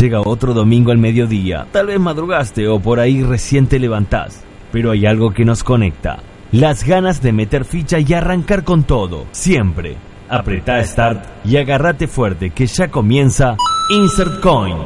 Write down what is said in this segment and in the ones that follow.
Llega otro domingo al mediodía, tal vez madrugaste o por ahí recién te levantás, pero hay algo que nos conecta, las ganas de meter ficha y arrancar con todo, siempre. Apretá Start y agárrate fuerte que ya comienza Insert Coin.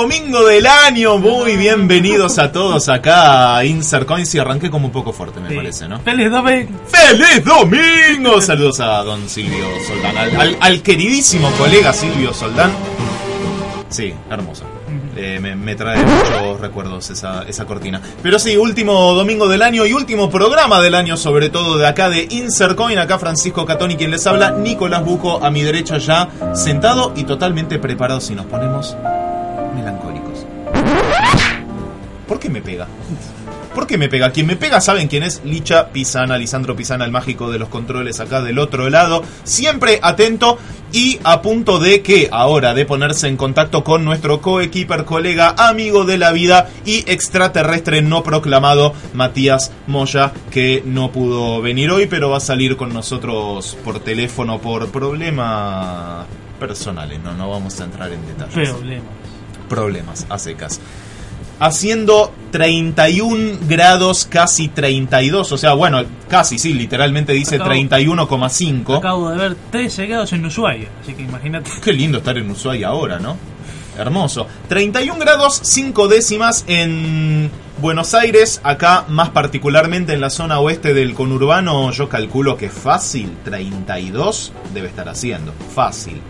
Domingo del año, muy bienvenidos a todos acá a Insert Coins y arranqué como un poco fuerte me Sí. parece, ¿no? Feliz domingo. ¡Feliz domingo! Saludos a don Silvio Soldán, al, al- al queridísimo colega Silvio Soldán. Sí, hermoso. Eh, me, me trae muchos recuerdos esa, esa cortina. Pero sí, último domingo del año y último programa del año, sobre todo de acá de Insert Coin. Acá Francisco Catoni quien les habla, Nicolás Buco a mi derecha ya, sentado y totalmente preparado si nos ponemos melancólicos. ¿Por qué me pega? ¿Por qué me pega? Quien me pega saben quién es Licha Pisana, Lisandro Pisana, el mágico de los controles acá del otro lado. Siempre atento y a punto de que ahora de ponerse en contacto con nuestro coequiper, colega, amigo de la vida y extraterrestre no proclamado, Matías Moya, que no pudo venir hoy, pero va a salir con nosotros por teléfono por problemas personales. No, no vamos a entrar en detalles Problemas. Problemas a secas. Haciendo 31 grados, casi 32. O sea, bueno, casi, sí, literalmente dice Acabo- 31,5. Acabo de ver tres llegados en Ushuaia, así que imagínate. Qué lindo estar en Ushuaia ahora, ¿no? Hermoso. 31 grados 5 décimas en Buenos Aires, acá más particularmente en la zona oeste del conurbano, yo calculo que fácil 32 debe estar haciendo. Fácil.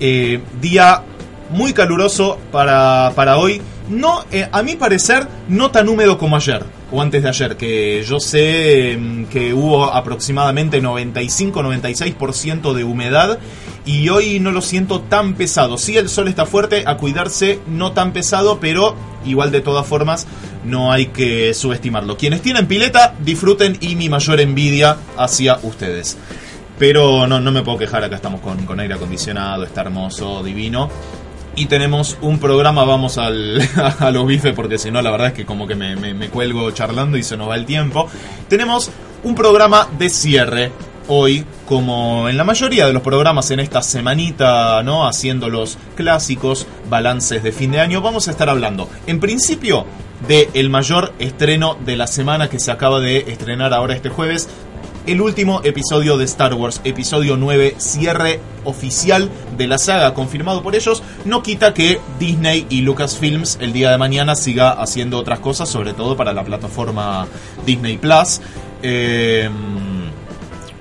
Eh, día muy caluroso para, para hoy. No, eh, a mi parecer, no tan húmedo como ayer o antes de ayer, que yo sé mm, que hubo aproximadamente 95-96% de humedad y hoy no lo siento tan pesado. Sí, el sol está fuerte, a cuidarse, no tan pesado, pero igual de todas formas no hay que subestimarlo. Quienes tienen pileta, disfruten y mi mayor envidia hacia ustedes. Pero no, no me puedo quejar, acá estamos con, con aire acondicionado, está hermoso, divino. Y tenemos un programa, vamos al, a los bifes, porque si no, la verdad es que como que me, me- me cuelgo charlando y se nos va el tiempo. Tenemos un programa de cierre hoy, como en la mayoría de los programas en esta semanita, ¿no? Haciendo los clásicos balances de fin de año. Vamos a estar hablando, en principio, de el mayor estreno de la semana que se acaba de estrenar ahora este jueves, el último episodio de Star Wars, episodio 9, cierre oficial de la saga, confirmado por ellos, no quita que Disney y Lucasfilms el día de mañana siga haciendo otras cosas, sobre todo para la plataforma Disney Plus. Eh,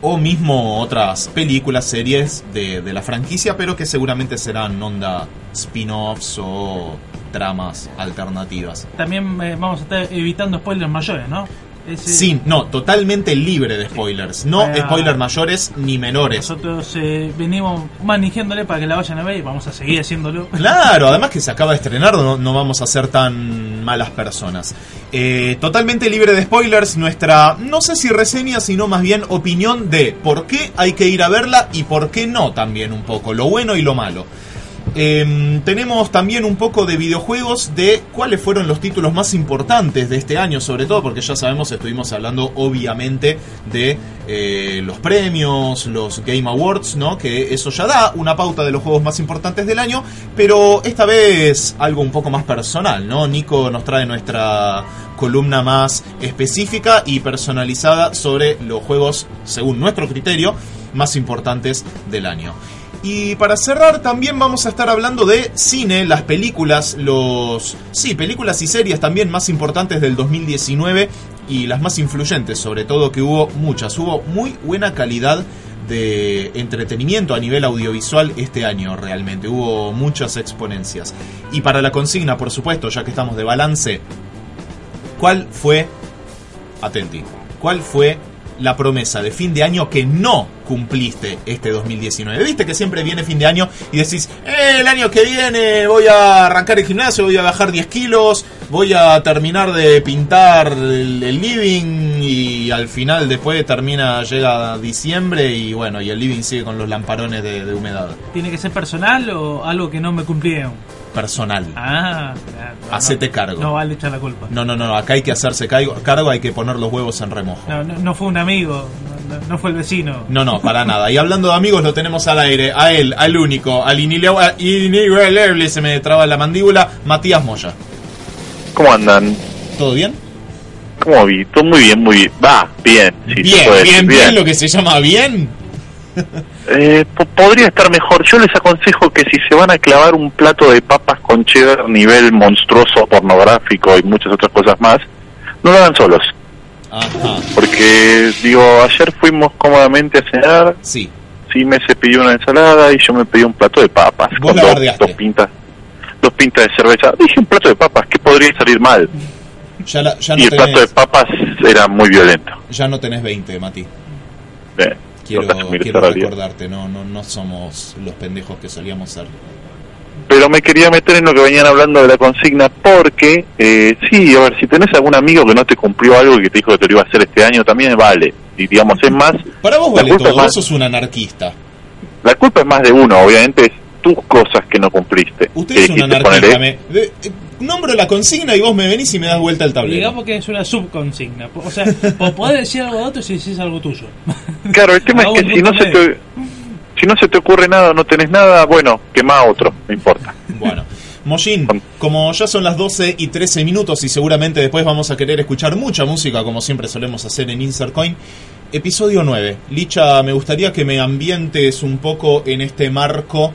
o mismo otras películas, series de, de la franquicia, pero que seguramente serán onda spin-offs o tramas alternativas. También eh, vamos a estar evitando spoilers mayores, ¿no? Ese- Sí, no, totalmente libre de spoilers. No spoilers mayores ni menores. Nosotros eh, venimos manejándole para que la vayan a ver y vamos a seguir haciéndolo. Claro, además que se acaba de estrenar, no, no vamos a ser tan malas personas. Eh, totalmente libre de spoilers, nuestra, no sé si reseña, sino más bien opinión de por qué hay que ir a verla y por qué no también un poco, lo bueno y lo malo. Eh, tenemos también un poco de videojuegos de cuáles fueron los títulos más importantes de este año, sobre todo porque ya sabemos, estuvimos hablando obviamente de eh, los premios, los Game Awards, ¿no? Que eso ya da una pauta de los juegos más importantes del año, pero esta vez algo un poco más personal, ¿no? Nico nos trae nuestra columna más específica y personalizada sobre los juegos, según nuestro criterio, más importantes del año. Y para cerrar también vamos a estar hablando de cine, las películas, los sí, películas y series también más importantes del 2019 y las más influyentes, sobre todo que hubo muchas, hubo muy buena calidad de entretenimiento a nivel audiovisual este año realmente, hubo muchas exponencias. Y para la consigna, por supuesto, ya que estamos de balance, ¿cuál fue atenti? ¿Cuál fue la promesa de fin de año que no cumpliste este 2019? Viste que siempre viene fin de año y decís, eh, el año que viene voy a arrancar el gimnasio, voy a bajar 10 kilos, voy a terminar de pintar el, living y al final después termina, llega diciembre y bueno, y el living sigue con los lamparones de, de humedad. ¿Tiene que ser personal o algo que no me cumplieron? Personal. Ah, no, Hacete no, cargo. No vale echar la culpa. No, no, no, acá hay que hacerse cargo, cargo hay que poner los huevos en remojo. No, no, no fue un amigo, no, fue el vecino. No, no, para nada. Y hablando de amigos, lo tenemos al aire. A él, al único, al inigualable, se me traba la mandíbula, Matías Moya. ¿Cómo andan? ¿Todo bien? ¿Cómo vi? Todo muy bien, muy bien. Va, bien. sí, se bien, bien, decir, bien, lo que se llama bien. Eh, po- podría estar mejor. Yo les aconsejo que si se van a clavar un plato de papas con cheddar nivel monstruoso, pornográfico y muchas otras cosas más, no lo hagan solos. Ajá, Porque, digo, ayer fuimos cómodamente a cenar, sí. sí me se pidió una ensalada y yo me pedí un plato de papas. Vos con dos, dos pintas. Dos pintas de cerveza. Dije un plato de papas, ¿qué podría salir mal? Ya, la- ya, Y no el plato de papas era muy violento. ya no tenés 20, Mati. Eh, Quiero, recordarte, no, no, no somos los pendejos que solíamos ser. pero me quería meter en lo que venían hablando de la consigna porque, eh, sí, a ver, si tenés algún amigo que no te cumplió algo y que te dijo que te lo iba a hacer este año, también vale. Y digamos, es más, Para vos vale todo, vos sos un anarquista. la culpa es más de uno, obviamente es tus cosas que no cumpliste. Usted es un anarquista. ponele, Me, de- nombro la consigna y vos me venís y me das vuelta el tablero. Digamos que es una subconsigna. O sea, po- podés decir algo de otro si decís algo tuyo. Claro, el tema es que si no, se te, si no se te ocurre nada, no tenés nada, bueno, quema otro, no importa. Bueno, Mojin, como ya son las 12 y 13 minutos y seguramente después vamos a querer escuchar mucha música como siempre solemos hacer en Insert Coin, episodio 9. Licha, me gustaría que me ambientes un poco en este marco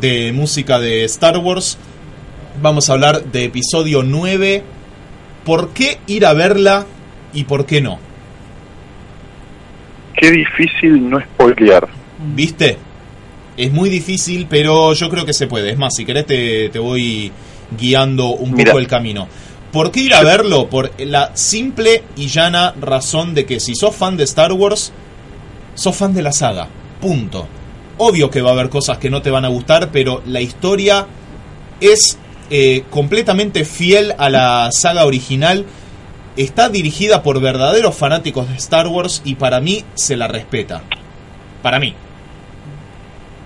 de música de Star Wars. Vamos a hablar de episodio 9. ¿Por qué ir a verla y por qué no? Qué difícil no spoilear. ¿Viste? Es muy difícil, pero yo creo que se puede. Es más, si querés te, te voy guiando un Mira. poco el camino. ¿Por qué ir a verlo? Por la simple y llana razón de que si sos fan de Star Wars, sos fan de la saga. Punto. Obvio que va a haber cosas que no te van a gustar, pero la historia es eh, completamente fiel a la saga original. Está dirigida por verdaderos fanáticos de Star Wars y para mí se la respeta. Para mí.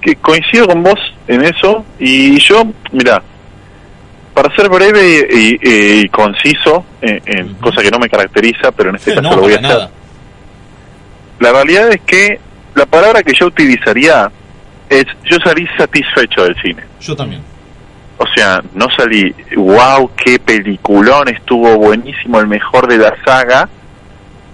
que coincido con vos en eso y yo, mira, para ser breve y, y- y conciso, en, en Ujú. cosa que no me caracteriza, pero en este caso no, lo voy a hacer. La realidad es que la palabra que yo utilizaría es yo salí satisfecho del cine. Yo también. O sea, no salí, wow, qué peliculón, estuvo buenísimo, el mejor de la saga,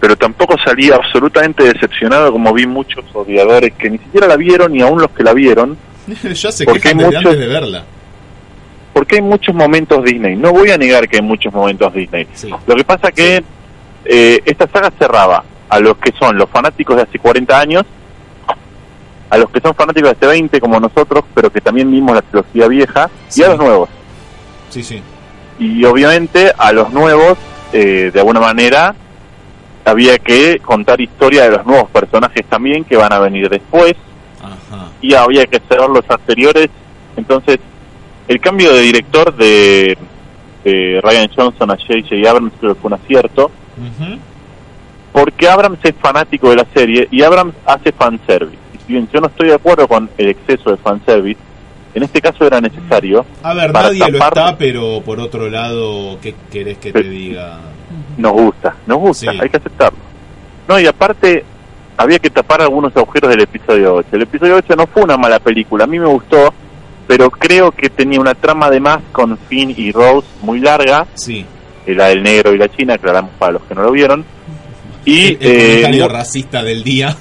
pero tampoco salí absolutamente decepcionado como vi muchos odiadores que ni siquiera la vieron y aún los que la vieron, ya se Porque hay muchos- antes de verla. porque hay muchos momentos Disney. No voy a negar que hay muchos momentos Disney. Sí. Lo que pasa que eh, esta saga cerraba a los que son los fanáticos de hace 40 años, a los que son fanáticos de hace 20 como nosotros, pero que también vimos la trilogía vieja, Sí. y a los nuevos. Sí, sí. Y obviamente a los nuevos, eh, de alguna manera, había que contar historia de los nuevos personajes también que van a venir después, Ajá. y había que cerrar los anteriores. Entonces, el cambio de director de, de Ryan Johnson a J.J. Abrams creo que fue un acierto, Ujú. porque Abrams es fanático de la serie y Abrams hace fanservice. Bien yo no estoy de acuerdo con el exceso de fanservice, en este caso era necesario, A ver, nadie lo está, pero por otro lado, ¿qué querés que te diga? nos gusta, nos gusta, Sí. hay que aceptarlo. No, y aparte, había que tapar algunos agujeros del episodio 8. El episodio 8 no fue una mala película, a mí me gustó, pero creo que tenía una trama de más con Finn y Rose muy larga, Sí. eh, la del negro y la china, aclaramos para los que no lo vieron. Y el, el eh, comentario racista del día.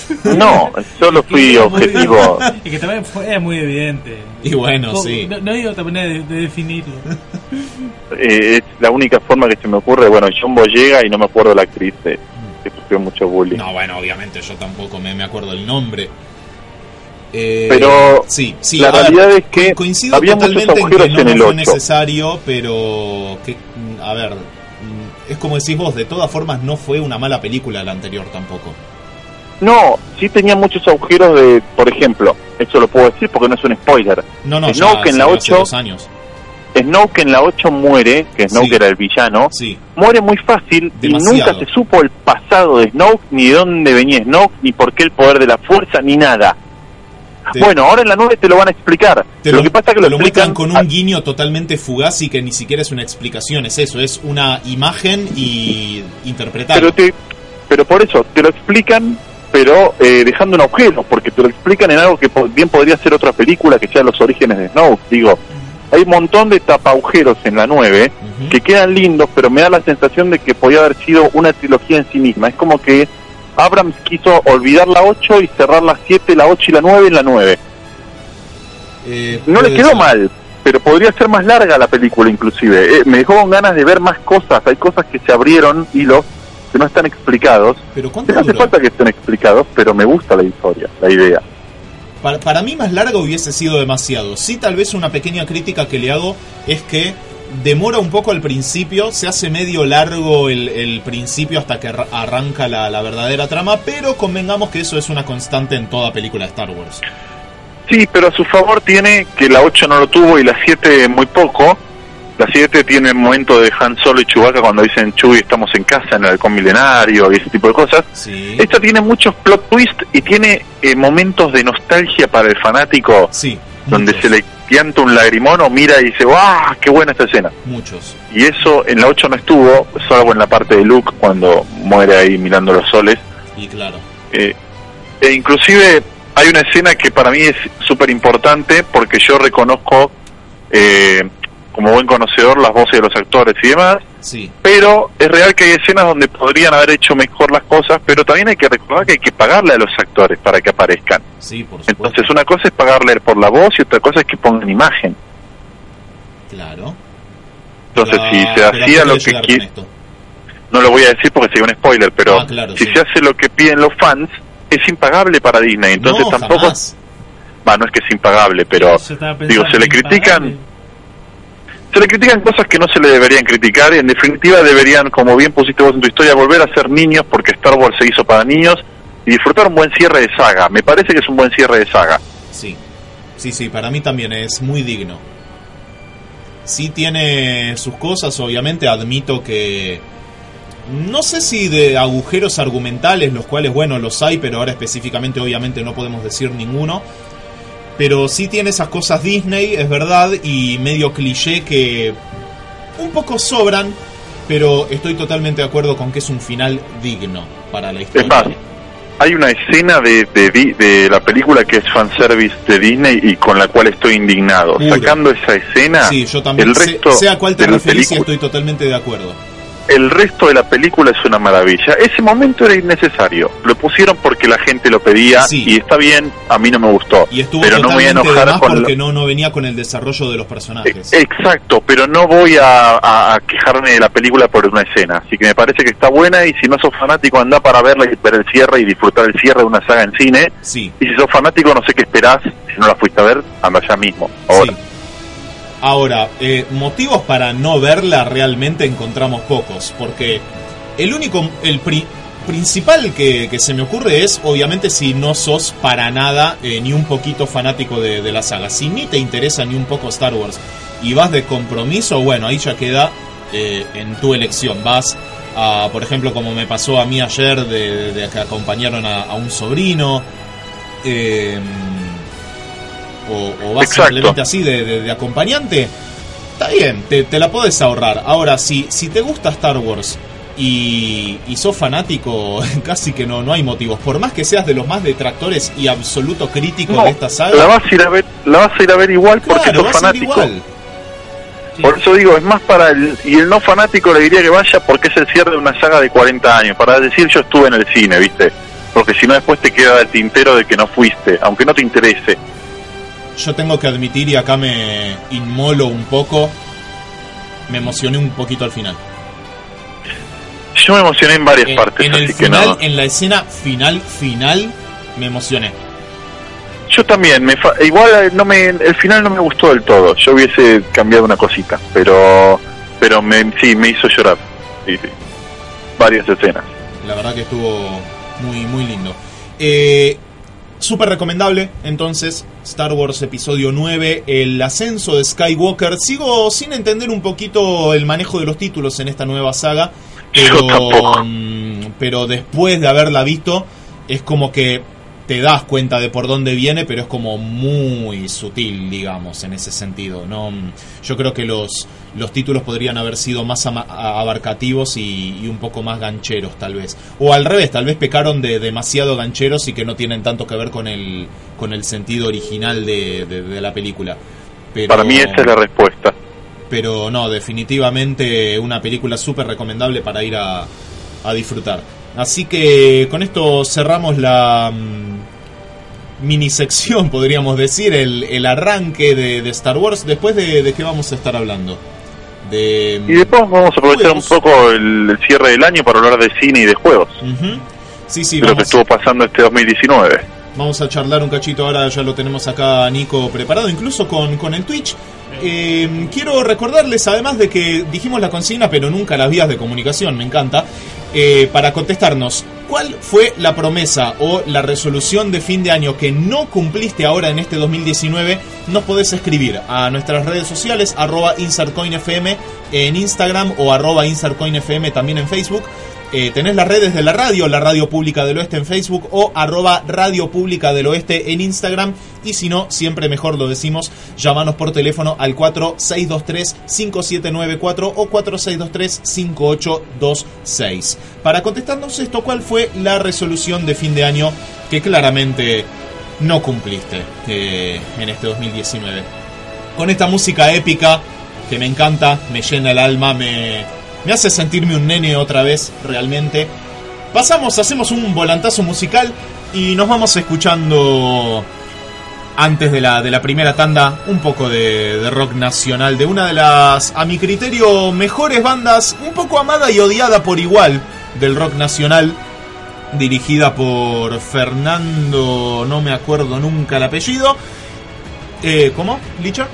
no, solo fui Que es muy- objetivo. Y que también fue, muy evidente. Y bueno, sí. No, no otra manera de, de definirlo. Eh, es la única forma que se me ocurre. Bueno, John Boyega y no me acuerdo la actriz eh, que sufrió mucho bullying. No, bueno, obviamente yo tampoco me, me acuerdo el nombre. Eh, Pero sí, sí, la ver, realidad es que co- coincido había totalmente en que no, en el fue 8. necesario, pero que, a ver, es como decís vos, de todas formas no fue una mala película la anterior tampoco. No, sí tenía muchos agujeros de, por ejemplo, eso lo puedo decir porque no es un spoiler. No, no, Snoke ya en la salió hace 8 dos años. Snoke en la 8 muere, que Snoke Sí. era el villano, Sí, muere muy fácil Demasiado. y nunca se supo el pasado de Snoke, ni de dónde venía Snoke, ni por qué el poder de la fuerza, ni nada. Te- Bueno, ahora en la 9 te lo van a explicar. te lo, que pasa es que te lo, explican con un guiño totalmente fugaz y que ni siquiera es una explicación, es eso, es una imagen y interpretar. pero te pero por eso te lo explican pero eh, dejando un agujero porque te lo explican en algo que bien podría ser otra película que sea los orígenes de Snoke digo. Hay un montón de tapagujeros en la 9 Ujú. que quedan lindos pero me da la sensación de que podía haber sido una trilogía en sí misma. Es como que Abrams quiso olvidar la 8 y cerrar la 7, la 8 y la 9 en la 9 Eh, no le quedó ser. mal pero podría ser más larga la película inclusive. Eh, me dejó con ganas de ver más cosas. Hay cosas que se abrieron hilos que no están explicados Pero ¿cuánto no hace falta que estén explicados, pero me gusta la historia, la idea. Para, para mí más larga hubiese sido demasiado. Sí, tal vez una pequeña crítica que le hago es que demora un poco al principio, se hace medio largo el, el principio hasta que arra- arranca la, la verdadera trama, pero convengamos que eso es una constante en toda película de Star Wars. Sí, pero a su favor tiene que la 8 no lo tuvo y la 7 muy poco. La 7 tiene el momento de Han Solo y Chewbacca cuando dicen Chewie estamos en casa en el halcón milenario y ese tipo de cosas. Sí. Esta tiene muchos plot twists y tiene eh, momentos de nostalgia para el fanático Sí. donde muchos, se le pianta un lagrimón o mira y dice ¡Wow! ¡Qué buena esta escena! Muchos. Y eso en la 8 no estuvo, salvo en la parte de Luke cuando muere ahí mirando los soles. Y claro. Eh, e inclusive hay una escena que para mí es súper importante porque yo reconozco eh, como buen conocedor las voces de los actores y demás, Sí. pero es real que hay escenas donde podrían haber hecho mejor las cosas, pero también hay que recordar que hay que pagarle a los actores para que aparezcan. Sí, por supuesto. Entonces una cosa es pagarle por la voz y otra cosa es que pongan imagen. Claro. Entonces Pero- si se pero ¿a qué hacía lo que no lo voy a decir porque sería un spoiler, pero Ah, claro, si sí. se hace lo que piden los fans es impagable para Disney, entonces no, tampoco, jamás. va, no es que es impagable, pero digo, se le critican. Se le critican cosas que no se le deberían criticar y en definitiva deberían, como bien pusiste vos en tu historia, volver a ser niños porque Star Wars se hizo para niños y disfrutar un buen cierre de saga. Me parece que es un buen cierre de saga. Sí, sí, sí, para mí también es muy digno. Sí tiene sus cosas, obviamente admito que... No sé si de agujeros argumentales, los cuales, bueno, los hay, pero ahora específicamente obviamente no podemos decir ninguno. Pero sí tiene esas cosas Disney, es verdad, y medio cliché que un poco sobran, pero estoy totalmente de acuerdo con que es un final digno para la historia. Es más, hay una escena de, de, de la película que es fanservice de Disney y con la cual estoy indignado. Puro. Sacando esa escena, Sí, yo también. el resto sé a cuál te referís película- estoy totalmente de acuerdo. El resto de la película es una maravilla. Ese momento era innecesario. Lo pusieron porque la gente lo pedía Sí. y está bien, a mí no me gustó. Y estuvo pero no me voy a enojar con lo- porque no, no venía con el desarrollo de los personajes. Eh, Exacto, pero no voy a, a- a quejarme de la película por una escena. Así que me parece que está buena y si no sos fanático anda para verla y ver el cierre y disfrutar el cierre de una saga en cine. Sí, Y si sos fanático no sé qué esperás, si no la fuiste a ver, anda ya mismo. Ahora, sí. Ahora, eh, motivos para no verla realmente encontramos pocos, porque el único, el pri- principal que, se me ocurre es, obviamente, si no sos para nada eh, ni un poquito fanático de, la saga, si ni te interesa ni un poco Star Wars y vas de compromiso, bueno, ahí ya queda eh, en tu elección. Vas a, por ejemplo, como me pasó a mí ayer, de, que acompañaron a, un sobrino. O, o vas Exacto. simplemente así de, de- de acompañante, está bien, te, te la puedes ahorrar. Ahora, si, si te gusta Star Wars y, y sos fanático, casi que no, no hay motivos. Por más que seas de los más detractores y absoluto crítico no, de esta saga, la vas a ir a ver, la vas a ir a ver igual porque claro, sos fanático. Sí. Por eso digo, es más para el... Y el no fanático le diría que vaya porque es el cierre de una saga de 40 años. Para decir yo estuve en el cine, ¿viste? Porque si no después te queda el tintero de que no fuiste, aunque no te interese. Yo tengo que admitir, y acá me inmolo un poco, me emocioné un poquito al final. Yo me emocioné en varias En, partes, en el así que final, no. en la escena final, final, me emocioné. Yo también, me fa- igual eh, no me, el final no me gustó del todo. Yo hubiese cambiado una cosita, pero pero me, sí, me hizo llorar. Sí, sí. varias escenas. La verdad que estuvo muy, muy lindo. Eh, Súper recomendable, entonces, Star Wars Episodio 9, el ascenso de Skywalker. Sigo sin entender un poquito el manejo de los títulos en esta nueva saga, pero, mm, pero después de haberla visto, es como que te das cuenta de por dónde viene, pero es como muy sutil, digamos, en ese sentido. No, Mm, yo creo que los, los títulos podrían haber sido más abarcativos y, y un poco más gancheros, tal vez. O al revés, tal vez pecaron de demasiado gancheros y que no tienen tanto que ver con el, con el sentido original de, de- de la película. Pero, Para mí esa es la respuesta. pero no, definitivamente una película súper recomendable para ir a, a disfrutar. Así que con esto cerramos la mm, mini sección, podríamos decir, el, el arranque de, de Star Wars. Después de, de qué vamos a estar hablando. De, Y después vamos a aprovechar un poco el, el cierre del año para hablar de cine y de juegos. Sí, sí, de lo que estuvo pasando este 2019. vamos a charlar un cachito ahora, ya lo tenemos acá Nico preparado, incluso con, con el Twitch. Eh, quiero recordarles, además de que dijimos la consigna, pero nunca las vías de comunicación, me encanta, eh, para contestarnos, ¿cuál fue la promesa o la resolución de fin de año que no cumpliste ahora en este 2019? Nos podés escribir a nuestras redes sociales, arroba InsertCoinFM en Instagram o arroba InsertCoinFM también en Facebook. Eh, tenés las redes de la radio, la Radio Pública del Oeste en Facebook o arroba Radio Pública del Oeste en Instagram. Y si no, siempre mejor lo decimos, llamanos por teléfono al 4623-5794 o 4623-5826. Para contestarnos esto, ¿cuál fue la resolución de fin de año que claramente no cumpliste eh, en este 2019? Con esta música épica que me encanta, me llena el alma, me, me hace sentirme un nene otra vez, realmente. Pasamos, hacemos un volantazo musical y nos vamos escuchando antes de la, de la primera tanda un poco de, de rock nacional de una de las, a mi criterio, mejores bandas, un poco amada y odiada por igual del rock nacional, dirigida por Fernando, no me acuerdo nunca el apellido. Eh, ¿Cómo? ¿Licha?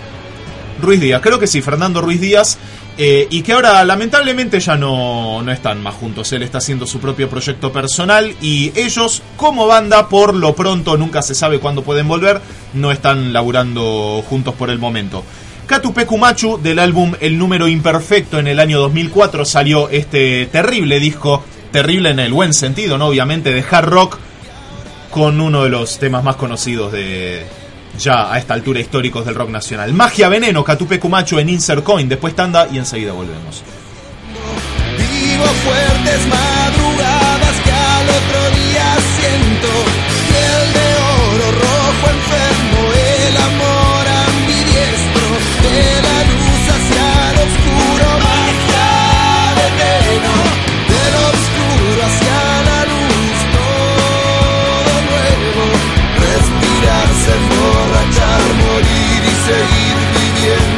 Ruiz Díaz, creo que sí, Fernando Ruiz Díaz. Eh, y que ahora lamentablemente ya no, no están más juntos. Él está haciendo su propio proyecto personal y ellos como banda por lo pronto, nunca se sabe cuándo pueden volver, no están laburando juntos por el momento. Katupeku Machu del álbum El número imperfecto en el año 2004 salió este terrible disco, terrible en el buen sentido, ¿no? Obviamente de hard rock con uno de los temas más conocidos de ya a esta altura históricos del rock nacional. Magia Veneno, Catupe Cumacho en Insert Coin, después tanda y enseguida volvemos. Vivo fuertes madrugadas que al otro día siento morir y seguir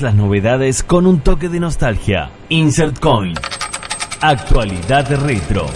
Las novedades con un toque de nostalgia. Insert Coin. Actualidad retro.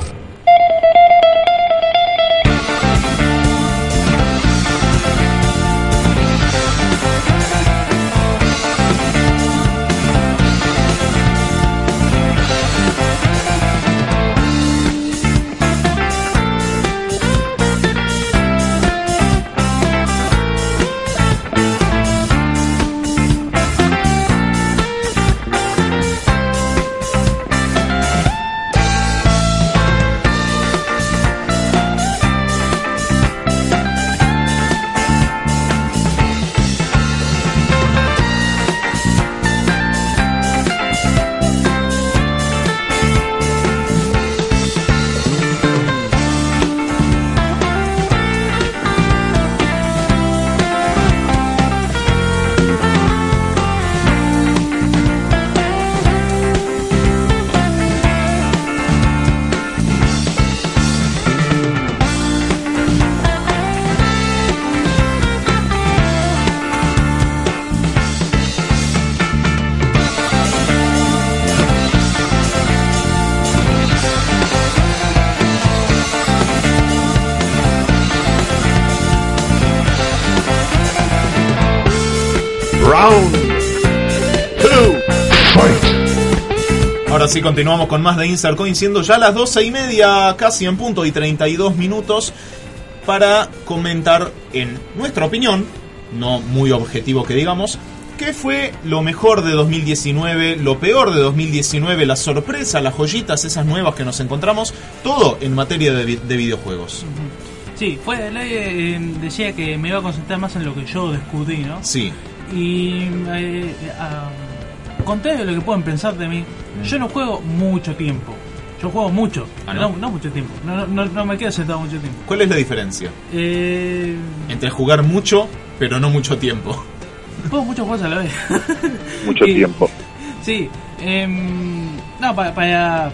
Fight. Ahora sí, continuamos con más de Insert Coin, siendo ya las 12 y media, casi en punto, y 32 minutos, para comentar, en nuestra opinión, no muy objetivo que digamos, qué fue lo mejor de 2019, lo peor de 2019, la sorpresa, las joyitas, esas nuevas que nos encontramos, todo en materia de, vi- de videojuegos. Sí, fue, eh, decía que me iba a concentrar más en lo que yo descubrí, ¿no? Sí, Y eh, ah, conté lo que pueden pensar de mí. Yo no juego mucho tiempo. Yo juego mucho, Ah, no, ¿no? no mucho tiempo. No, no, no me quedo sentado mucho tiempo. ¿cuál es la diferencia? Eh, Entre jugar mucho, pero no mucho tiempo. juego muchos juegos a la vez. Mucho Y- tiempo. Sí, em, no, pa- para,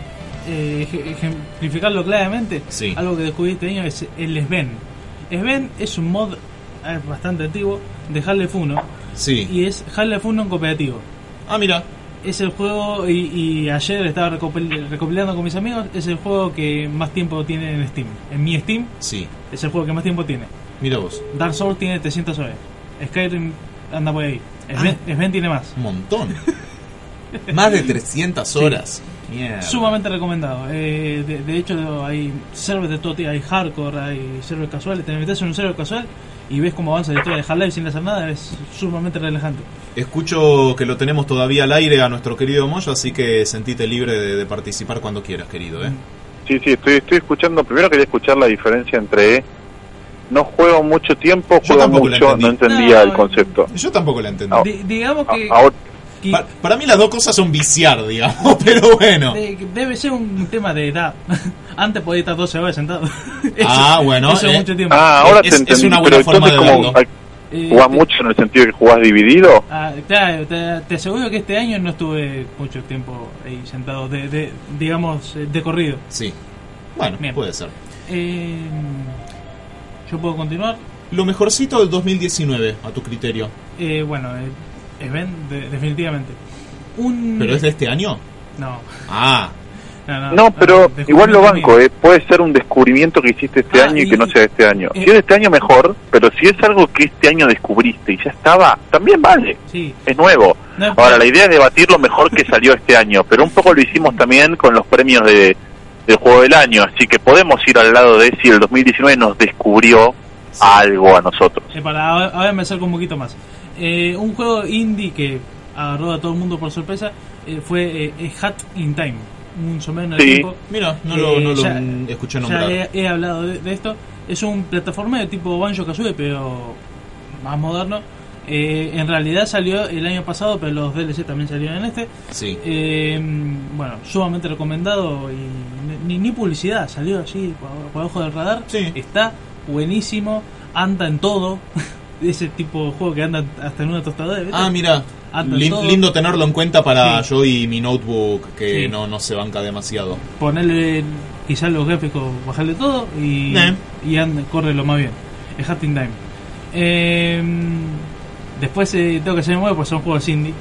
eh, ej- ejemplificarlo claramente, Sí. algo que descubrí este año es el Sven. Sven es un mod eh, bastante antiguo de Half-Life 1 Sí. y es Half-Life 1 en cooperativo. Ah, mira, Es el juego, y, y ayer estaba recopil- recopilando con mis amigos, es el juego que más tiempo tiene en Steam. En mi Steam sí. es el juego que más tiempo tiene. Mira vos, Dark Souls tiene 300 horas. Skyrim anda por ahí. Sven, Sven tiene más. un montón. Más de 300 horas. Mierda. Sumamente recomendado. Eh, de, de hecho, hay servers de todo tipo, hay hardcore, hay servers casuales. Te metes en un server casual y ves cómo avanza la historia de Half-Life sin hacer nada. Es sumamente relajante. Escucho que lo tenemos todavía al aire a nuestro querido Moyo, así que sentite libre de, de participar cuando quieras, querido. ¿eh? Sí, sí, estoy, estoy escuchando. Primero quería escuchar la diferencia entre no juego mucho tiempo, Yo juego mucho, entendí. no entendía No, el concepto. Yo tampoco la entendí. Di- digamos que, A- que- Pa- para mí las dos cosas son viciar, digamos, pero bueno. de- debe ser un tema de edad. Antes podía estar 12 horas sentado. Ah, bueno, Eso es eh. mucho tiempo. ah, ahora Es- te es entendí. una buena pero forma de como verlo. Eh, ¿Jugás te- mucho en el sentido de que jugás dividido? Ah, claro, te, te aseguro que este año no estuve mucho tiempo ahí sentado, de, de- digamos, eh, de corrido. Sí. Bueno, Bien. puede ser. Eh, Yo puedo continuar. Lo mejorcito del 2019, a tu criterio. Eh, bueno, de- definitivamente. Un... ¿Pero es de este año? No. Ah, No, pero igual lo banco, eh. puede ser un descubrimiento que hiciste este Ah, año y, y- que no sea de este año. eh, si es de este año mejor, pero si es algo que este año descubriste y ya estaba, también vale, Sí. es nuevo. No es Ahora, la idea es debatir lo mejor que salió este año, pero un poco lo hicimos también con los premios de, del juego del año, así que podemos ir al lado de si el 2019 nos descubrió algo a nosotros. Eh, para, ahora ahora me acerco un poquito más. Eh, un juego indie que agarró a todo el mundo por sorpresa eh, fue eh, eh, Hat in Time. Un sombrero en el Sí. tiempo. Mira, no Eh, lo, no lo ya- escuché Ya nombrar. he, he hablado de, de esto. Es un plataforma de tipo Banjo Kazooie, pero más moderno. Eh, en realidad salió el año pasado, pero los DLC también salieron en este. Sí. Eh, bueno, sumamente recomendado y ni, ni publicidad, salió allí por, por abajo del radar. Sí. Está buenísimo, anda en todo. Ese tipo de juego que anda hasta en una tostadora. ¿viste? Ah, mira. Lin- lindo tenerlo en cuenta para Sí. yo y mi notebook que Sí. no, no se banca demasiado. Ponerle quizás los gráficos, bajarle todo y, Eh. y anda, corre lo más bien. Es Hat in Time. Eh, después eh, tengo que ser nuevo pues son juegos indie.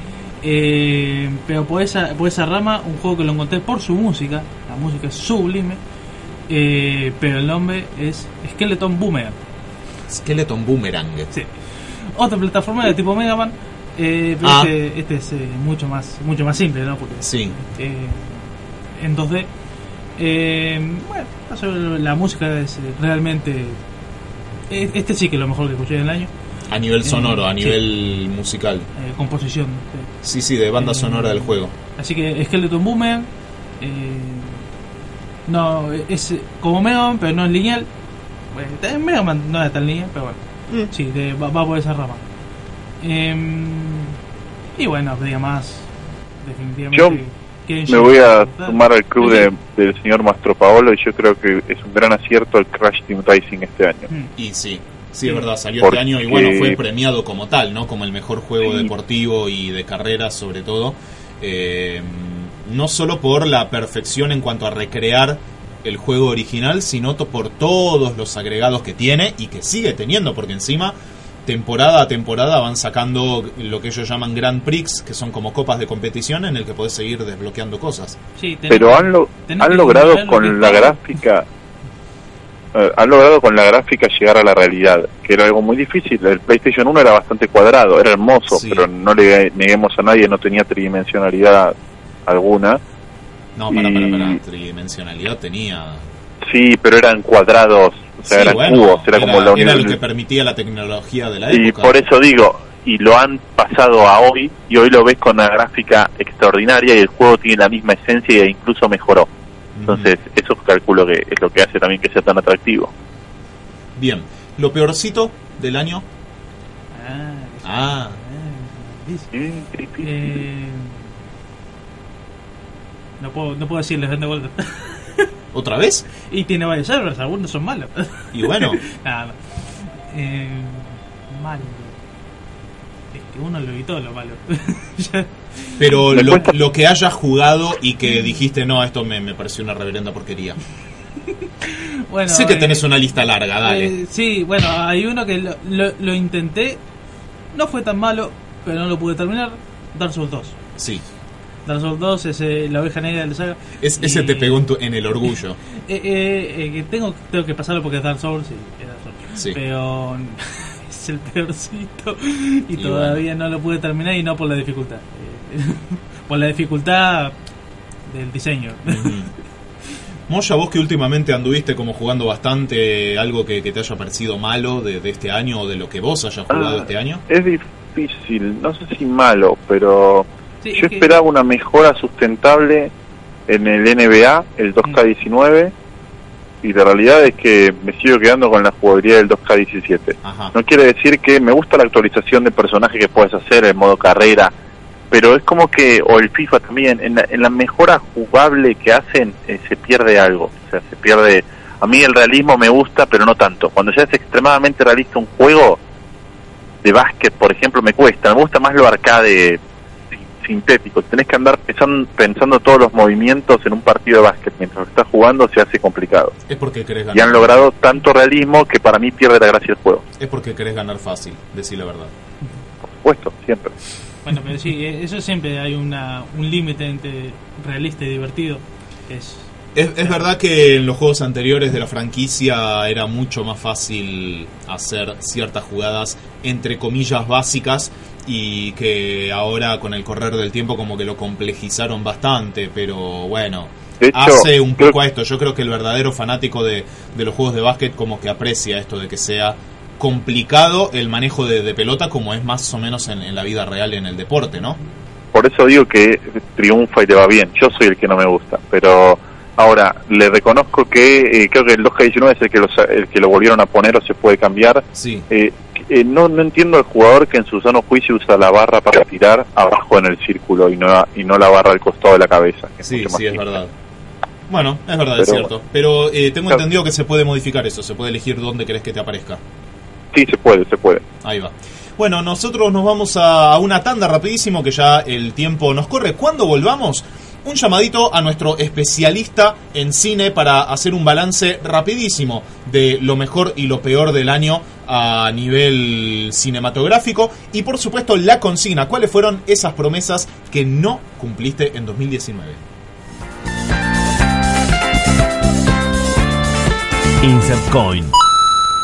Eh, pero por esa, por esa rama, un juego que lo encontré por su música. La música es sublime. eh, pero el nombre es Skeleton Boomerang. Skeleton Boomerang. Sí. Otra plataforma de tipo Mega Man. eh, pero Ah. este, este es eh, mucho más mucho más simple, ¿no? Porque Sí. eh, en 2D. Eh, bueno, la música es realmente. Este sí que es lo mejor que escuché en el año. A nivel sonoro, a sí. nivel musical. composición. sí. Sí, de banda sonora del juego. Así que Skeleton Boomerang. eh, no, es como Mega Man, pero no es lineal. Bueno, también Mega Man no tan lineal, pero bueno. Sí, de- va, va por esa rama. Em, y bueno, diga más. Definitivamente. Yo Me voy a sumar al club Sí, de, sí. del señor Mastro Paolo y yo creo que es un gran acierto el Crash Team Racing este año. Mm. Y sí, sí, es verdad, salió Porque- este año y bueno, fue premiado como tal, ¿no? Como el mejor juego deportivo y de carreras sobre todo. Eh, no solo por la perfección en cuanto a recrear el juego original, sino por todos los agregados que tiene y que sigue teniendo, porque encima temporada a temporada van sacando lo que ellos llaman Grand Prix, que son como copas de competición en el que podés seguir desbloqueando cosas. Sí, tenés Pero han, lo- han logrado lo con la gráfica eh, han logrado con la gráfica llegar a la realidad, que era algo muy difícil. El PlayStation 1 era bastante cuadrado, era hermoso, Sí. pero no le neguemos a nadie, no tenía tridimensionalidad alguna. No, para, para, para, Y- tridimensionalidad tenía... Sí, pero eran cuadrados, o sea, Sí, eran bueno, cubos, era, como la era lo que permitía la tecnología de la Y época. por eso digo, y lo han pasado a hoy, y hoy lo ves con una gráfica extraordinaria y el juego tiene la misma esencia e incluso mejoró. Entonces, eso calculo que es lo que hace también que sea tan atractivo. Bien, lo peorcito del año. Ah, Ah, ah. Eh, no puedo, no puedo decirles de vuelta. ¿otra vez? y tiene varios servers, algunos son malos. Y bueno, Nada, no. Eh, malo. Es que uno lo evitó lo malo. Pero lo, que hayas jugado y que dijiste, no, esto me, me pareció una reverenda porquería. bueno, sé que eh, tenés una lista larga, dale. eh, sí, bueno, hay uno que lo, lo- lo intenté. No fue tan malo, pero no lo pude terminar. Dark Souls 2. Sí, Dark Souls 2 es eh, la oveja negra de la saga. es, ese Y- te pegó en, tu- en el orgullo. Eh, eh, eh, que tengo, tengo que pasarlo porque es Dark Souls y es Dark Souls. Sí. Pero es el peorcito y, Y todavía no lo pude terminar y no por la dificultad. Eh, por la dificultad del diseño. Moya, vos que últimamente anduviste como jugando bastante, algo que, que te haya parecido malo de, de este año o de lo que vos hayas jugado Ah, este año. Es difícil, no sé si malo, pero Sí, yo es que- esperaba una mejora sustentable en el NBA, el 2K19, y la realidad es que me sigo quedando con la jugabilidad del 2K17. Ajá. No quiere decir que me gusta la actualización de personaje que puedes hacer en modo carrera, pero es como que, o el FIFA también, en la, en la mejora jugable que hacen eh, se pierde algo. O sea, se pierde. A mí el realismo me gusta, pero no tanto. Cuando ya es extremadamente realista un juego de básquet, por ejemplo, me cuesta. Me gusta más lo arcade sintético. Tenés que andar pensando, pensando todos los movimientos en un partido de básquet. Mientras estás jugando se hace complicado. Es porque querés Y han ganar. logrado tanto realismo que para mí pierde la gracia el juego. Es porque querés ganar fácil, decir la verdad. Por supuesto, siempre. Bueno, pero sí, eh, eso siempre hay una, un límite entre realista y divertido. es Es, es verdad que en los juegos anteriores de la franquicia era mucho más fácil hacer ciertas jugadas entre comillas básicas y que ahora con el correr del tiempo como que lo complejizaron bastante, pero bueno, hecho, hace un poco a esto. Yo creo que el verdadero fanático de, de los juegos de básquet como que aprecia esto de que sea complicado el manejo de, de pelota como es más o menos en, en la vida real y en el deporte, ¿no? Por eso digo que triunfa y le va bien. Yo soy el que no me gusta, pero ahora le reconozco que eh, creo que el 2K19 es el que, lo, el que lo volvieron a poner o se puede cambiar. Sí. Eh, eh, no, no entiendo al jugador que en su sano juicio usa la barra para tirar abajo en el círculo y no, y no la barra al costado de la cabeza. que Sí, sí, es verdad. Bueno, es verdad, es cierto. Pero eh, tengo Claro. entendido que se puede modificar eso, se puede elegir dónde querés que te aparezca. Sí, se puede, se puede. Ahí va. Bueno, nosotros nos vamos a, una tanda rapidísimo que ya el tiempo nos corre. Cuando volvamos, un llamadito a nuestro especialista en cine para hacer un balance rapidísimo de lo mejor y lo peor del año a nivel cinematográfico y por supuesto la consigna, cuáles fueron esas promesas que no cumpliste en 2019. Insert Coin.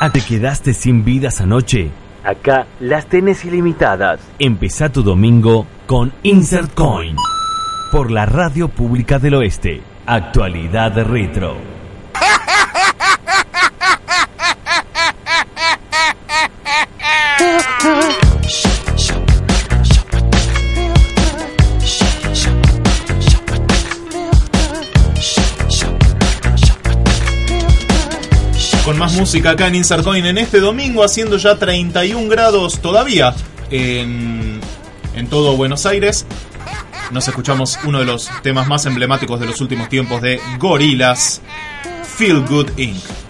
¿Ah, ¿Te quedaste sin vidas anoche? Acá las tenés ilimitadas. Empezá tu domingo con Insert Coin. Por la Radio Pública del Oeste. Actualidad retro. con más música acá en Insert Coin en este domingo, haciendo ya 31 grados todavía en, en todo Buenos Aires. Nos escuchamos uno de los temas más emblemáticos de los últimos tiempos de Gorillaz, Feel Good Inc.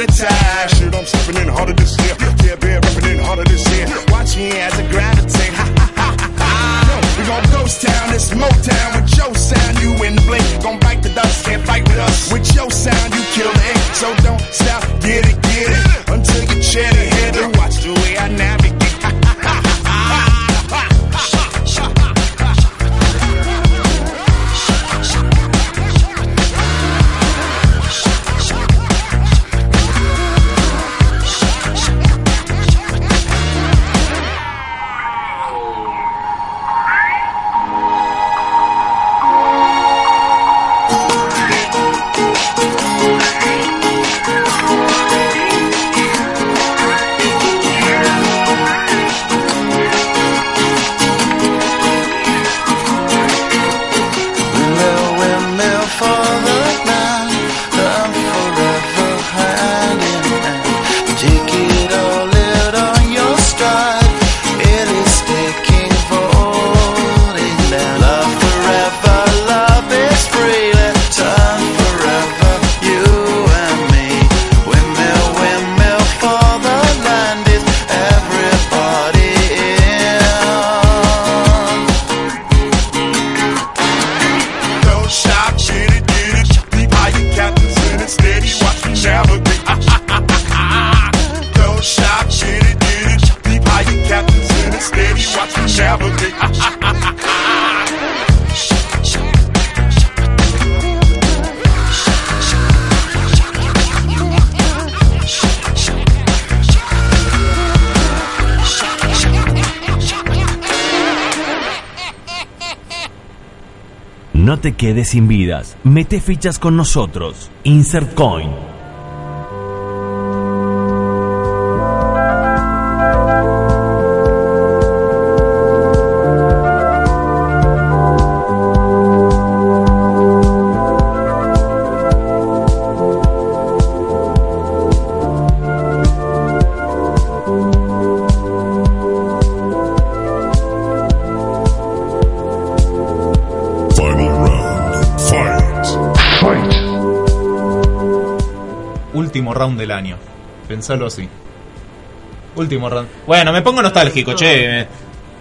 Attack. No te quedes sin vidas. Mete fichas con nosotros. Insert Coin. Round del año. Pensalo así. Último round. Bueno, me pongo nostálgico, che.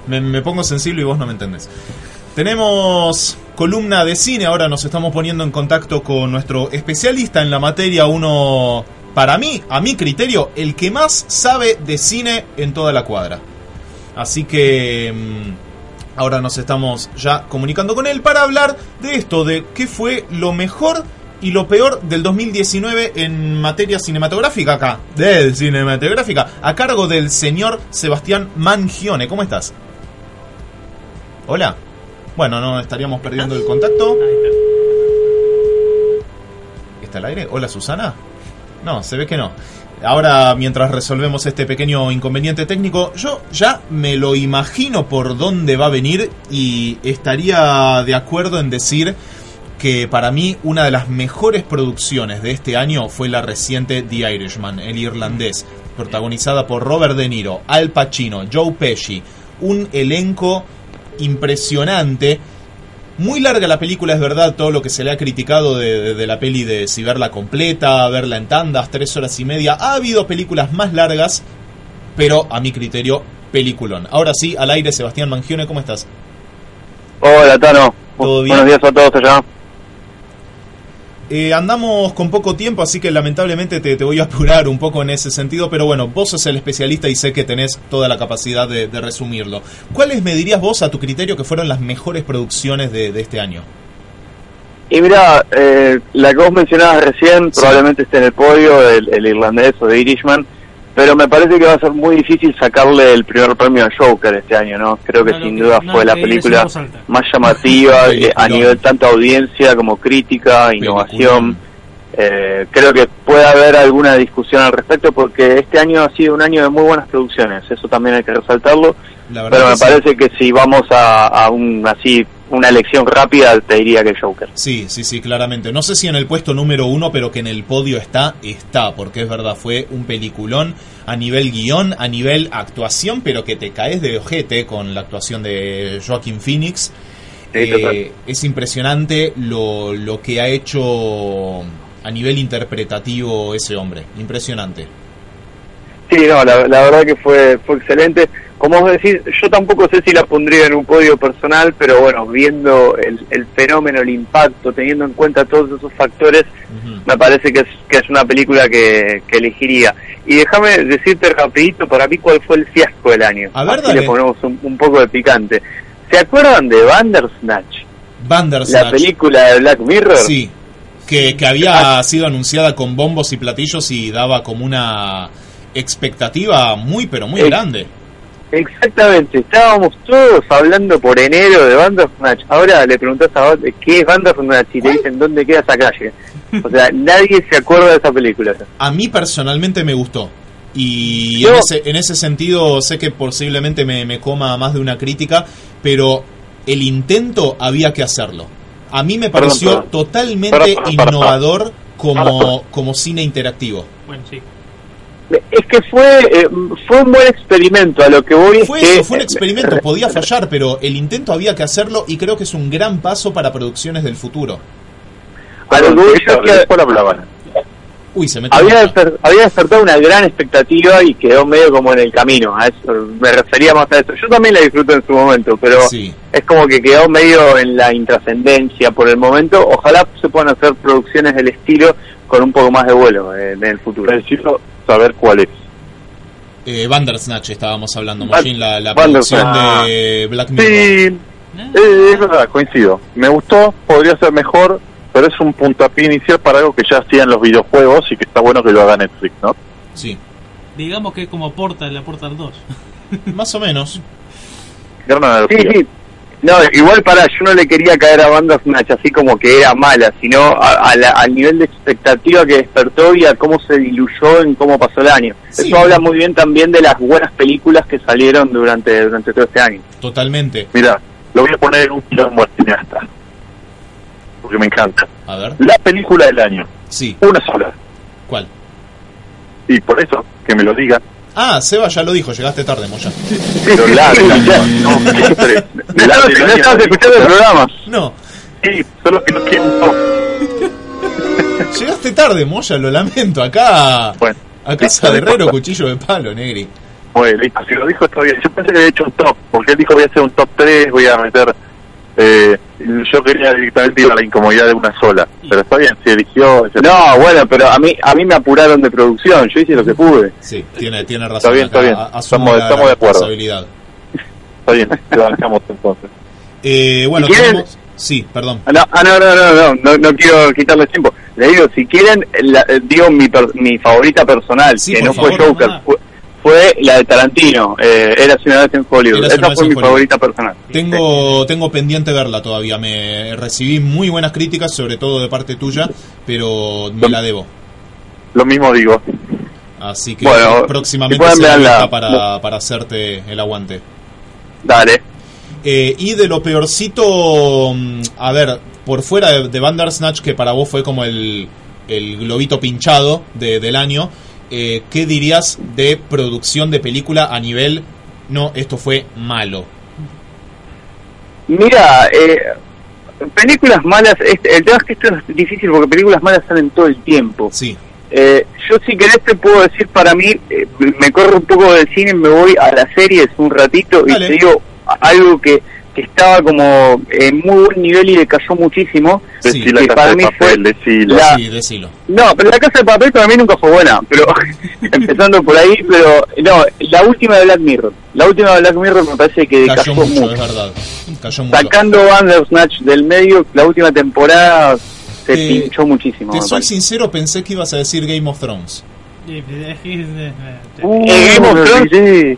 Me, me pongo sensible y vos no me entendés. Tenemos columna de cine, ahora nos estamos poniendo en contacto con nuestro especialista en la materia, uno, para mí, a mi criterio, el que más sabe de cine en toda la cuadra. Así que mm, ahora nos estamos ya comunicando con él para hablar de esto, de qué fue lo mejor y lo peor del 2019 en materia cinematográfica acá, del cinematográfica, a cargo del señor Sebastián Mangione. ¿Cómo estás? Hola. Bueno, no estaríamos perdiendo el contacto. ¿Está al aire? Hola, Susana. No, se ve que no. Ahora, mientras resolvemos este pequeño inconveniente técnico, yo ya me lo imagino por dónde va a venir y estaría de acuerdo en decir que para mí una de las mejores producciones de este año fue la reciente The Irishman, el irlandés, protagonizada por Robert De Niro, Al Pacino, Joe Pesci, un elenco impresionante. Muy larga la película, es verdad, todo lo que se le ha criticado de, de- de la peli de si verla completa, verla en tandas, tres horas y media. Ha habido películas más largas, pero a mi criterio, peliculón. Ahora sí, al aire, Sebastián Mangione, ¿cómo estás? Hola, Tano. ¿Todo bien? Buenos días a todos allá. Eh, andamos con poco tiempo, así que lamentablemente te, te voy a apurar un poco en ese sentido, pero bueno, vos sos el especialista y sé que tenés toda la capacidad de, de resumirlo. ¿Cuáles me dirías vos a tu criterio que fueron las mejores producciones de, de este año? Y mira, eh, la que vos mencionabas recién Sí. probablemente esté en el podio, el, el irlandés o de Irishman, pero me parece que va a ser muy difícil sacarle el primer premio a Joker este año, ¿no? Creo que No sin que- duda no fue la película más llamativa eh, a nivel tanto audiencia como crítica, innovación. Eh, creo que puede haber alguna discusión al respecto porque este año ha sido un año de muy buenas producciones, eso también hay que resaltarlo. Pero que me sí. parece que si vamos a, a un así una elección rápida, te diría que Joker. Sí, sí, sí, claramente. No sé si en el puesto número uno, pero que en el podio está, está, porque es verdad, fue un peliculón a nivel guion, a nivel actuación, pero que te caes de ojete con la actuación de Joaquin Phoenix. Sí, Eh, es impresionante lo, lo que ha hecho a nivel interpretativo ese hombre. Impresionante. Sí, no, la, la verdad que fue, fue excelente. Como vos decís, yo tampoco sé si la pondría en un podio personal, pero bueno, viendo el, el fenómeno, el impacto, teniendo en cuenta todos esos factores, me parece que es, que es una película que, que elegiría. Y déjame decirte rapidito para mí cuál fue el fiasco del año. A ver, Así dale. le ponemos un, un poco de picante. ¿Se acuerdan de Bandersnatch? Bandersnatch. La película de Black Mirror. Sí, que, que había sido anunciada con bombos y platillos y daba como una expectativa muy, pero muy Eh, grande. Exactamente, estábamos todos hablando por enero de Bandersnatch. Ahora le preguntás a vos qué es Bandersnatch y te dicen dónde queda esa calle. O sea, nadie se acuerda de esa película. A mí personalmente me gustó. Y Yo- en, ese, en ese sentido sé que posiblemente me, me coma más de una crítica, pero el intento había que hacerlo. A mí me pareció perdón. totalmente Perdón, perdón, perdón. innovador como, como cine interactivo. Bueno, sí. Es que fue eh, fue un buen experimento. A lo que voy Fue es que eso, fue un experimento, podía fallar, pero el intento había que hacerlo y creo que es un gran paso para producciones del futuro. a lo que voy es que Uy, se metió. había, desper- había despertado una gran expectativa y quedó medio como en el camino. A eso, me refería más a eso. Yo también la disfruto en su momento, pero Sí. es como que quedó medio en la intrascendencia por el momento. Ojalá se puedan hacer producciones del estilo con un poco más de vuelo eh, en el futuro. Necesito saber cuál es. Eh, Bandersnatch estábamos hablando, Mojin, la, la producción de Black Mirror. Sí, eh, es verdad, coincido. Me gustó, podría ser mejor, pero es un puntapié inicial para algo que ya hacían los videojuegos y que está bueno que lo haga Netflix, ¿no? Sí, Digamos que es como Portal, la Portal 2. más o menos. Gran Sí, analogía. sí. No, igual para, yo no le quería caer a Bandersnatch así como que era mala, sino a- a la- al nivel de expectativa que despertó y a cómo se diluyó en cómo pasó el año. Sí. Eso habla muy bien también de las buenas películas que salieron durante, durante todo este año. Totalmente. Mira, lo voy a poner en un quilombo al cineasta. Porque me encanta. A ver. La película del año. Sí. Una sola. ¿Cuál? Y por eso, que me lo diga. Ah, Seba ya lo dijo, llegaste tarde, Moya. Pero la del año. No, siempre. No La del no año. estabas escuchando el programa. No, Sí, solo que no quiero un top. llegaste tarde, Moya, lo lamento. Acá, Bueno, a casa de Herrero, cuchillo de palo, Negri. Bueno, listo, si lo dijo está bien. Yo pensé que había hecho un top, porque él dijo voy a hacer un top 3, voy a meter... Eh, yo quería directamente ir a la incomodidad de una sola. Pero está bien, si eligió... No, bueno, pero a mí a mí me apuraron de producción, yo hice lo que pude. Sí, tiene, tiene razón. bien, acá, está bien. a- asume Estamos- la estamos de acuerdo. responsabilidad. Está bien, te bancamos entonces. Eh, bueno, ¿Y quieren- tenemos... Sí, perdón. Ah, No, ah, no, no, no, no, no, no quiero quitarle tiempo. Le digo, si quieren, la- eh, digo mi, per- mi favorita personal, Sí, que no fue. Joker, fue, fue la de Tarantino, eh, Era una vez en Hollywood. Esa fue mi Hollywood. favorita personal. Tengo, tengo pendiente verla todavía. Me recibí muy buenas críticas, sobre todo de parte tuya, pero me la debo. Lo mismo digo. Así que Bueno, próximamente si verla. lista para, para hacerte el aguante. Dale. Eh, y de lo peorcito, mm, a ver, por fuera de, de Bandersnatch, que para vos fue como el, el globito pinchado de- del año, eh, ¿qué dirías de producción de película a nivel, no, esto fue malo? Mira, eh, películas malas, este, el tema es que esto es difícil porque películas malas salen todo el tiempo. Sí, Eh, yo si querés te puedo decir para mí, eh, me corro un poco del cine, me voy a las series un ratito Dale. y te digo algo que estaba como en muy buen nivel y decayó muchísimo. Sí. Decí la que casa para de mí papel, fue decilo. la- sí, decilo. No, pero la casa de papel para mí nunca fue buena, pero empezando por ahí, pero no, la última de Black Mirror, la última de Black Mirror me parece que Cayó decayó mucho, mucho. es verdad. Cayó mucho. Sacando Bandersnatch del medio, la última temporada se Te- pinchó muchísimo. Te soy parece. sincero, pensé que ibas a decir Game of Thrones. Eh, eh, eh, eh, Uh, Eh, Game of Thrones- olvidé.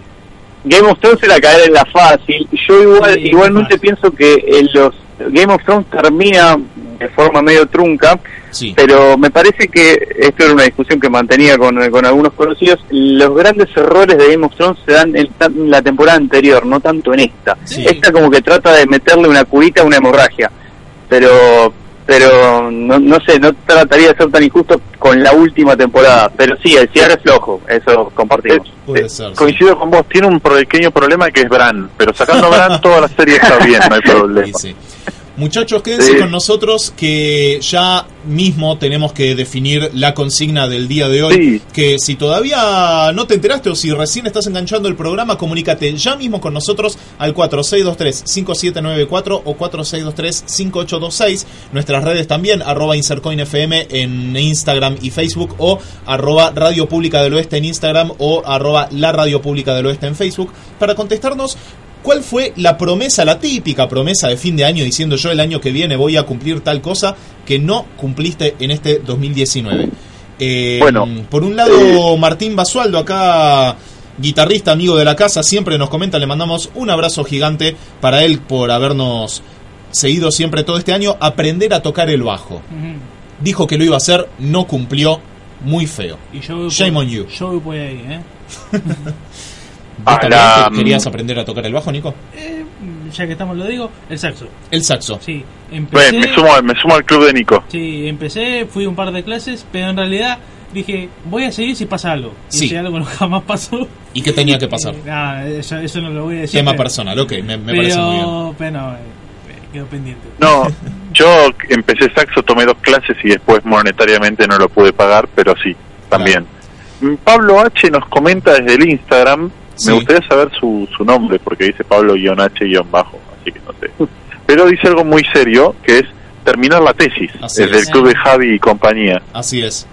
Game of Thrones era caer en la fácil. Yo igual, Sí, igualmente pienso que en los Game of Thrones termina de forma medio trunca, Sí. pero me parece que esto era una discusión que mantenía con, con algunos conocidos. Los grandes errores de Game of Thrones se dan en, la temporada anterior, no tanto en esta. Sí. Esta como que trata de meterle una curita a una hemorragia, pero pero no, no sé, no trataría de ser tan injusto con la última temporada, pero sí, el cierre es flojo, eso compartimos. Puede Eh, sí. Coincido con vos, tiene un pequeño problema que es Bran, pero sacando a Bran toda la serie está bien, no hay problema. Sí, sí. Muchachos, quédense Sí. con nosotros que ya mismo tenemos que definir la consigna del día de hoy. Sí. Que si todavía no te enteraste o si recién estás enganchando el programa, comunícate ya mismo con nosotros al 4623-5794 o 4623-5826. Nuestras redes también, arroba InsercoinFM en Instagram y Facebook o arroba Radio Pública del Oeste en Instagram o arroba La Radio Pública del Oeste en Facebook para contestarnos ¿Cuál fue la promesa, la típica promesa de fin de año diciendo yo el año que viene voy a cumplir tal cosa que no cumpliste en este 2019? Eh, Bueno, por un lado, Martín Basualdo, acá guitarrista, amigo de la casa, siempre nos comenta, le mandamos un abrazo gigante para él por habernos seguido siempre todo este año, aprender a tocar el bajo. Dijo que lo iba a hacer, no cumplió, muy feo. Y yo voy Shame por- on you. Yo voy por ahí, ¿eh? ¿Vos Ah, también la- que- querías aprender a tocar el bajo, Nico? Eh, Ya que estamos, lo digo, el saxo. El saxo. Sí, Bueno, empecé. me, sumo, me sumo al club de Nico. Sí, empecé, fui un par de clases, pero en realidad dije, voy a seguir si pasa algo. Y Sí. si algo no jamás pasó. ¿Y qué tenía que pasar? eh, nada, eso, eso no lo voy a decir. Tema pero- personal, ok, me, me pero, parece muy bien. pero no, eh, quedó pendiente. No, yo empecé saxo, tomé dos clases y después monetariamente no lo pude pagar, pero sí, también. Mm, Pablo H nos comenta desde el Instagram, Sí. me gustaría saber su, su nombre, porque dice Pablo-H-bajo, así que no sé. Pero dice algo muy serio, que es terminar la tesis, Así desde es. el club de Javi y compañía. Así es.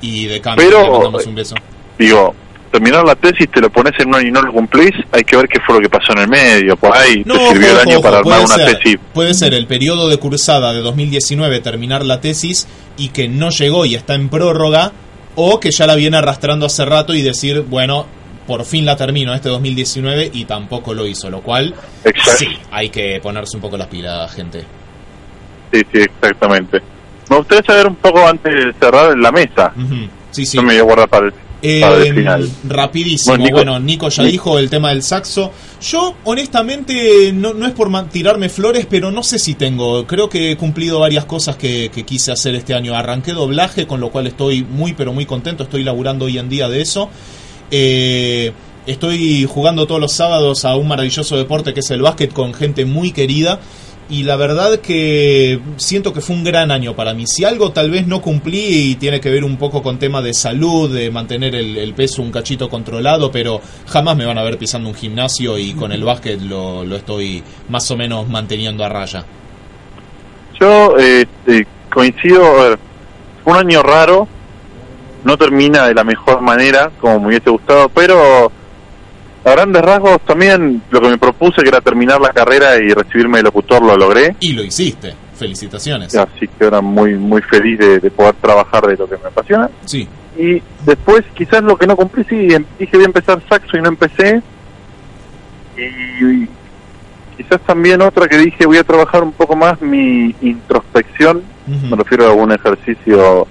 Y de cambio, Pero- le mandamos un beso. Digo, terminar la tesis, te lo pones en un año y no lo cumplís, hay que ver qué fue lo que pasó en el medio, por ahí No, te sirvió ojo, el año ojo, para armar una ser, tesis. Puede ser el periodo de cursada de 2019 terminar la tesis y que no llegó y está en prórroga, o que ya la viene arrastrando hace rato y decir, bueno, por fin la termino este 2019 y tampoco lo hizo, lo cual Exacto. sí, hay que ponerse un poco las pilas, gente. Sí, sí, exactamente. Me gustaría saber un poco antes de cerrar la mesa. Sí, sí. No me voy a guardar para el, para el Eh, final. rapidísimo, Bueno, bueno Nico- ya dijo el tema del saxo. Yo, honestamente, no, no es por tirarme flores, pero no sé si tengo. Creo que he cumplido varias cosas que, que quise hacer este año. Arranqué doblaje, con lo cual estoy muy, pero muy contento. Estoy laburando hoy en día de eso. Eh, estoy jugando todos los sábados a un maravilloso deporte que es el básquet con gente muy querida. Y la verdad que siento que fue un gran año para mí. Si algo tal vez no cumplí y tiene que ver un poco con tema de salud, de mantener el, peso un cachito controlado, pero jamás me van a ver pisando un gimnasio y con el básquet lo, estoy más o menos manteniendo a raya. Yo eh, eh, coincido, a ver, un año raro, no termina de la mejor manera como me hubiese gustado, pero a grandes rasgos también lo que me propuse que era terminar la carrera y recibirme de locutor lo logré, Y lo hiciste. Felicitaciones. así que ahora muy muy feliz de, de poder trabajar de lo que me apasiona. Sí. Y después quizás lo que no cumplí, sí, em- dije voy a empezar saxo y no empecé. Y quizás también otra que dije voy a trabajar un poco más mi introspección me refiero a algún ejercicio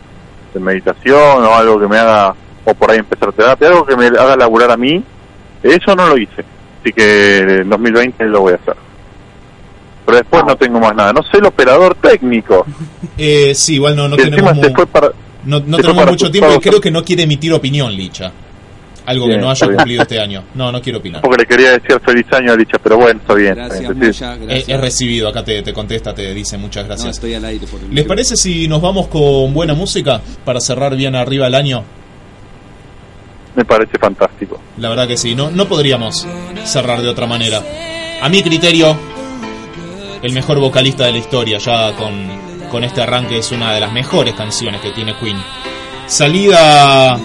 meditación o algo que me haga, o por ahí empezar terapia, algo que me haga laburar a mí. Eso no lo hice, así que en 2020 lo voy a hacer. Pero después no tengo más nada. No sé el operador técnico. Eh, sí, igual no, no tenemos, mu- para... no, no tenemos mucho tiempo y creo que no quiere emitir opinión, Licha. Algo Bien, que no haya cumplido este año. No, no quiero opinar. Porque le quería decir feliz año a Licha, pero bueno, está bien. Gracias, está bien. Sí. Moya, He, gracias. he recibido, acá te, te contesta, te dice muchas No, gracias. estoy al aire por el ¿Les parece si nos vamos con buena música para cerrar bien arriba el año? Me parece fantástico. La verdad que sí, no, no podríamos cerrar de otra manera. A mi criterio, el mejor vocalista de la historia, ya con, con este arranque es una de las mejores canciones que tiene Queen. Salida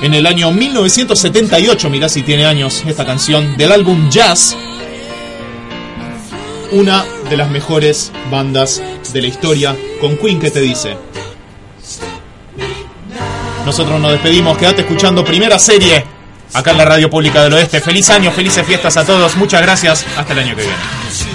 en el año 1978, mirá si tiene años esta canción, del álbum Jazz. Una de las mejores bandas de la historia, con Queen que te dice. Nosotros nos despedimos, quédate escuchando primera serie acá en la Radio Pública del Oeste. Feliz año, felices fiestas a todos, muchas gracias, hasta el año que viene.